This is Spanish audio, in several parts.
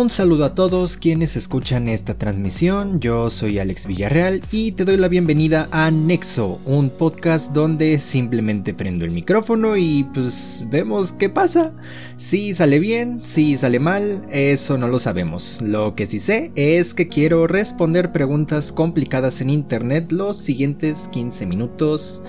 Un saludo a todos quienes escuchan esta transmisión, yo soy Alex Villarreal y te doy la bienvenida a Nexo, un podcast donde simplemente prendo el micrófono y pues vemos qué pasa. Si sale bien, si sale mal, eso no lo sabemos. Lo que sí sé es que quiero responder preguntas complicadas en internet los siguientes 15 minutos.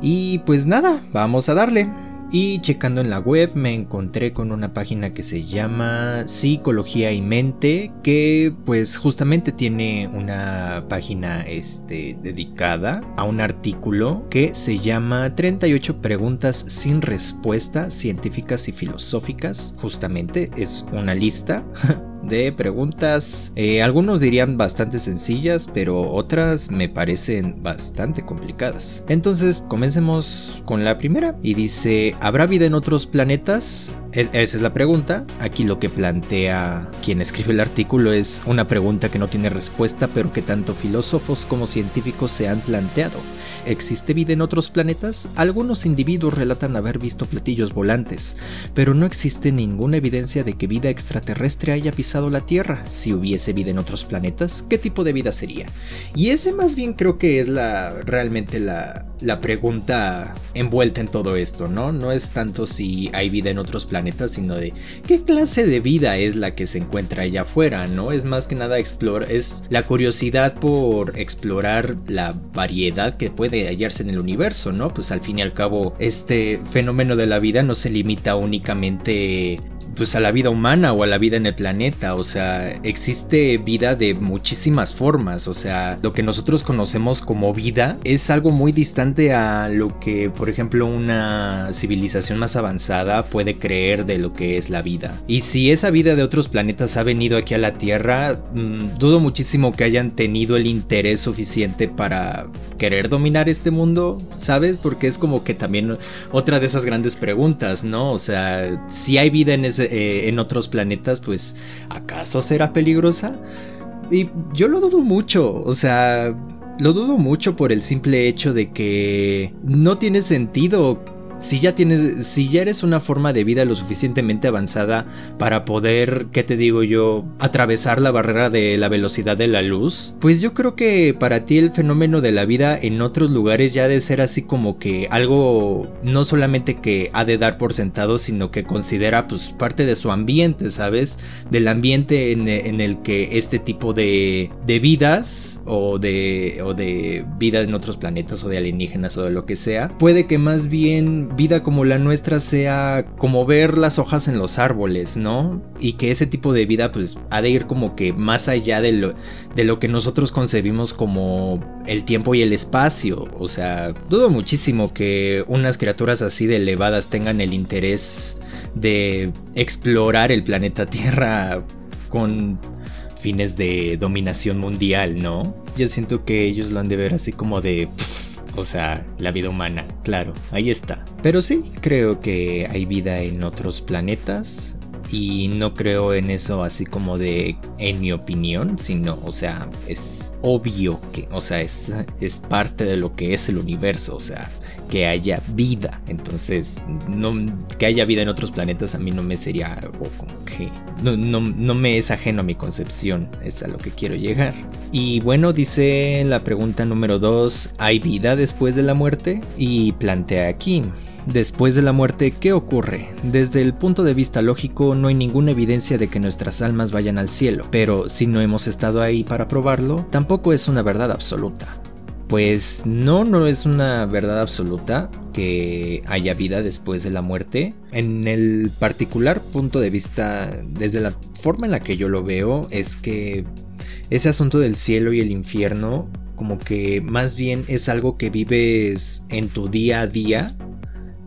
Y pues nada, vamos a darle. Y checando en la web me encontré con una página que se llama Psicología y Mente, que pues justamente tiene una página este, dedicada a un artículo que se llama 38 preguntas sin respuesta científicas y filosóficas. Justamente es una lista de preguntas. Eh, algunos dirían bastante sencillas, pero otras me parecen bastante complicadas. Entonces, comencemos con la primera. Y dice, ¿habrá vida en otros planetas? Esa es la pregunta. Aquí lo que plantea quien escribe el artículo es una pregunta que no tiene respuesta, pero que tanto filósofos como científicos se han planteado. ¿Existe vida en otros planetas? Algunos individuos relatan haber visto platillos volantes, pero no existe ninguna evidencia de que vida extraterrestre haya pisado la Tierra. Si hubiese vida en otros planetas, ¿qué tipo de vida sería? Y ese más bien creo que es la realmente la, la pregunta envuelta en todo esto, ¿no? No es tanto si hay vida en otros planetas, sino de qué clase de vida es la que se encuentra allá afuera, ¿no? Es más que nada explorar, es la curiosidad por explorar la variedad que puede hallarse en el universo, ¿no? Pues al fin y al cabo, este fenómeno de la vida no se limita únicamente pues a la vida humana o a la vida en el planeta, o sea, existe vida de muchísimas formas, o sea, lo que nosotros conocemos como vida es algo muy distante a lo que, por ejemplo, una civilización más avanzada puede creer de lo que es la vida. Y si esa vida de otros planetas ha venido aquí a la Tierra, mm, dudo muchísimo que hayan tenido el interés suficiente para querer dominar este mundo, ¿sabes? Porque es como que también otra de esas grandes preguntas, ¿no? O sea, si hay vida en ese eh, en otros planetas, pues ¿acaso será peligrosa? Y yo lo dudo mucho, o sea, lo dudo mucho por el simple hecho de que no tiene sentido si ya tienes, si ya eres una forma de vida lo suficientemente avanzada para poder, ¿qué te digo yo?, atravesar la barrera de la velocidad de la luz, pues yo creo que para ti el fenómeno de la vida en otros lugares ya ha de ser así como que algo no solamente que ha de dar por sentado, sino que considera pues parte de su ambiente, ¿sabes? Del ambiente en, el que este tipo de, de vidas o de, o de vida en otros planetas o de alienígenas o de lo que sea, puede que más bien vida como la nuestra sea como ver las hojas en los árboles, ¿no? Y que ese tipo de vida pues ha de ir como que más allá de lo, de lo que nosotros concebimos como el tiempo y el espacio. O sea, dudo muchísimo que unas criaturas así de elevadas tengan el interés de explorar el planeta Tierra con fines de dominación mundial, ¿no? Yo siento que ellos lo han de ver así como de... O sea, la vida humana, claro, ahí está. Pero sí, creo que hay vida en otros planetas y no creo en eso así como de en mi opinión, sino, o sea, es obvio que, o sea, es, es parte de lo que es el universo, o sea, que haya vida. Entonces, no, que haya vida en otros planetas a mí no me sería algo como que no, no, me es ajeno a mi concepción, es a lo que quiero llegar. Y bueno, dice la pregunta número 2, ¿hay vida después de la muerte? Y plantea aquí. Después de la muerte, ¿qué ocurre? Desde el punto de vista lógico, no hay ninguna evidencia de que nuestras almas vayan al cielo, pero si no hemos estado ahí para probarlo, tampoco es una verdad absoluta. Pues no, no es una verdad absoluta que haya vida después de la muerte. En el particular punto de vista, desde la forma en la que yo lo veo, es que ese asunto del cielo y el infierno, como que más bien es algo que vives en tu día a día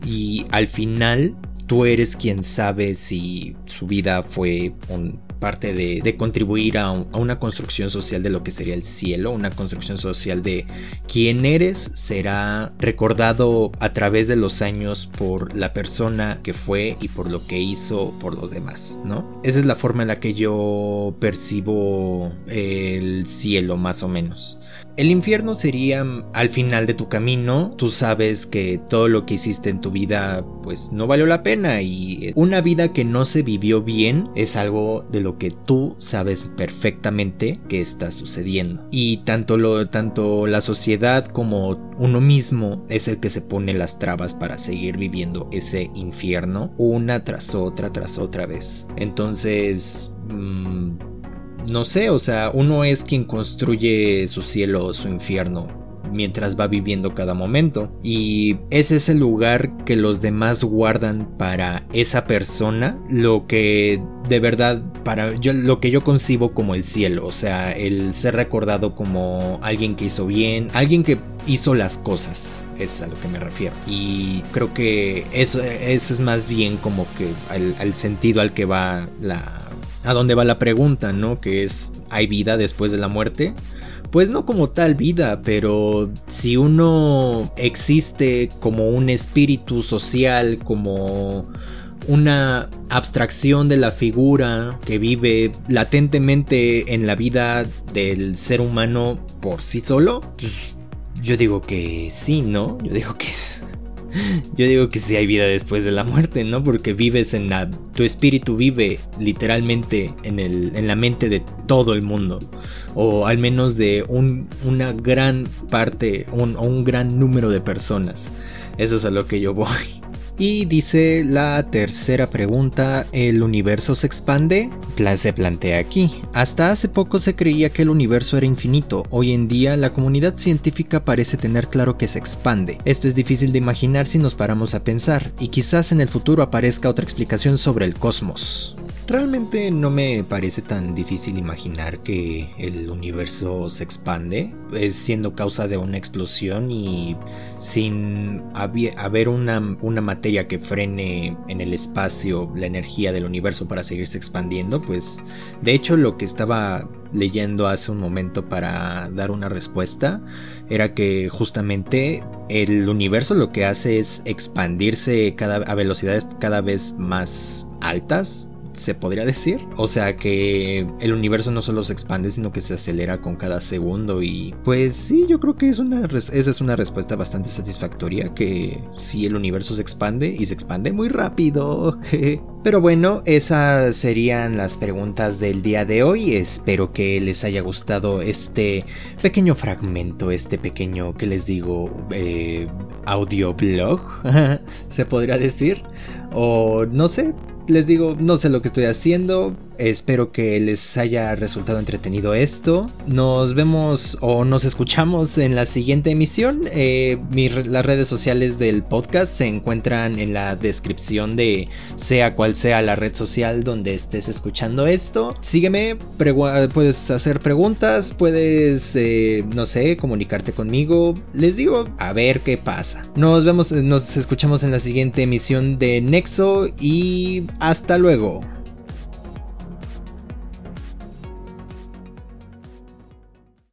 y al final tú eres quien sabe si su vida fue un parte de, contribuir a, una construcción social de lo que sería el cielo, una construcción social de quién eres será recordado a través de los años por la persona que fue y por lo que hizo por los demás, ¿no? Esa es la forma en la que yo percibo el cielo más o menos. El infierno sería al final de tu camino, tú sabes que todo lo que hiciste en tu vida pues no valió la pena y una vida que no se vivió bien es algo de lo que tú sabes perfectamente que está sucediendo. Y tanto, lo, tanto la sociedad como uno mismo es el que se pone las trabas para seguir viviendo ese infierno una tras otra, tras otra vez. Entonces... Mm, no sé, o sea, uno es quien construye su cielo o su infierno mientras va viviendo cada momento. Y ese es el lugar que los demás guardan para esa persona, lo que de verdad para yo lo que yo concibo como el cielo, o sea, el ser recordado como alguien que hizo bien, alguien que hizo las cosas, es a lo que me refiero. Y creo que eso, eso es más bien como que al sentido al que va la a dónde va la pregunta, ¿no? Que es, ¿hay vida después de la muerte? Pues no como tal vida, pero si uno existe como un espíritu social, como una abstracción de la figura que vive latentemente en la vida del ser humano por sí solo, pues yo digo que sí, ¿no? Yo digo que yo digo que sí hay vida después de la muerte, ¿no? Porque vives en la... Tu espíritu vive literalmente en, el, en la mente de todo el mundo. O al menos de un, una gran parte, un, un gran número de personas. Eso es a lo que yo voy. Y dice la tercera pregunta, ¿el universo se expande? se plantea aquí. Hasta hace poco se creía que el universo era infinito, hoy en día la comunidad científica parece tener claro que se expande. Esto es difícil de imaginar si nos paramos a pensar, y quizás en el futuro aparezca otra explicación sobre el cosmos. Realmente no me parece tan difícil imaginar que el universo se expande, es siendo causa de una explosión y sin haber una, materia que frene en el espacio la energía del universo para seguirse expandiendo, pues de hecho lo que estaba leyendo hace un momento para dar una respuesta era que justamente el universo lo que hace es expandirse a velocidades cada vez más altas se podría decir. O sea que el universo no solo se expande, sino que se acelera con cada segundo. Y pues sí, yo creo que es una esa es una respuesta bastante satisfactoria. Que si el universo se expande y se expande muy rápido. Pero bueno, esas serían las preguntas del día de hoy. Espero que les haya gustado este pequeño fragmento, este pequeño, que les digo, eh, audioblog, se podría decir. O no sé, les digo, no sé lo que estoy haciendo, Espero que les haya resultado entretenido esto. Nos vemos o nos escuchamos en la siguiente emisión. Eh, las redes sociales del podcast se encuentran en la descripción de sea cual sea la red social donde estés escuchando esto. Sígueme, puedes hacer preguntas, puedes, eh, no sé, comunicarte conmigo. Les digo, a ver qué pasa. Nos vemos, nos escuchamos en la siguiente emisión de Nexo y hasta luego.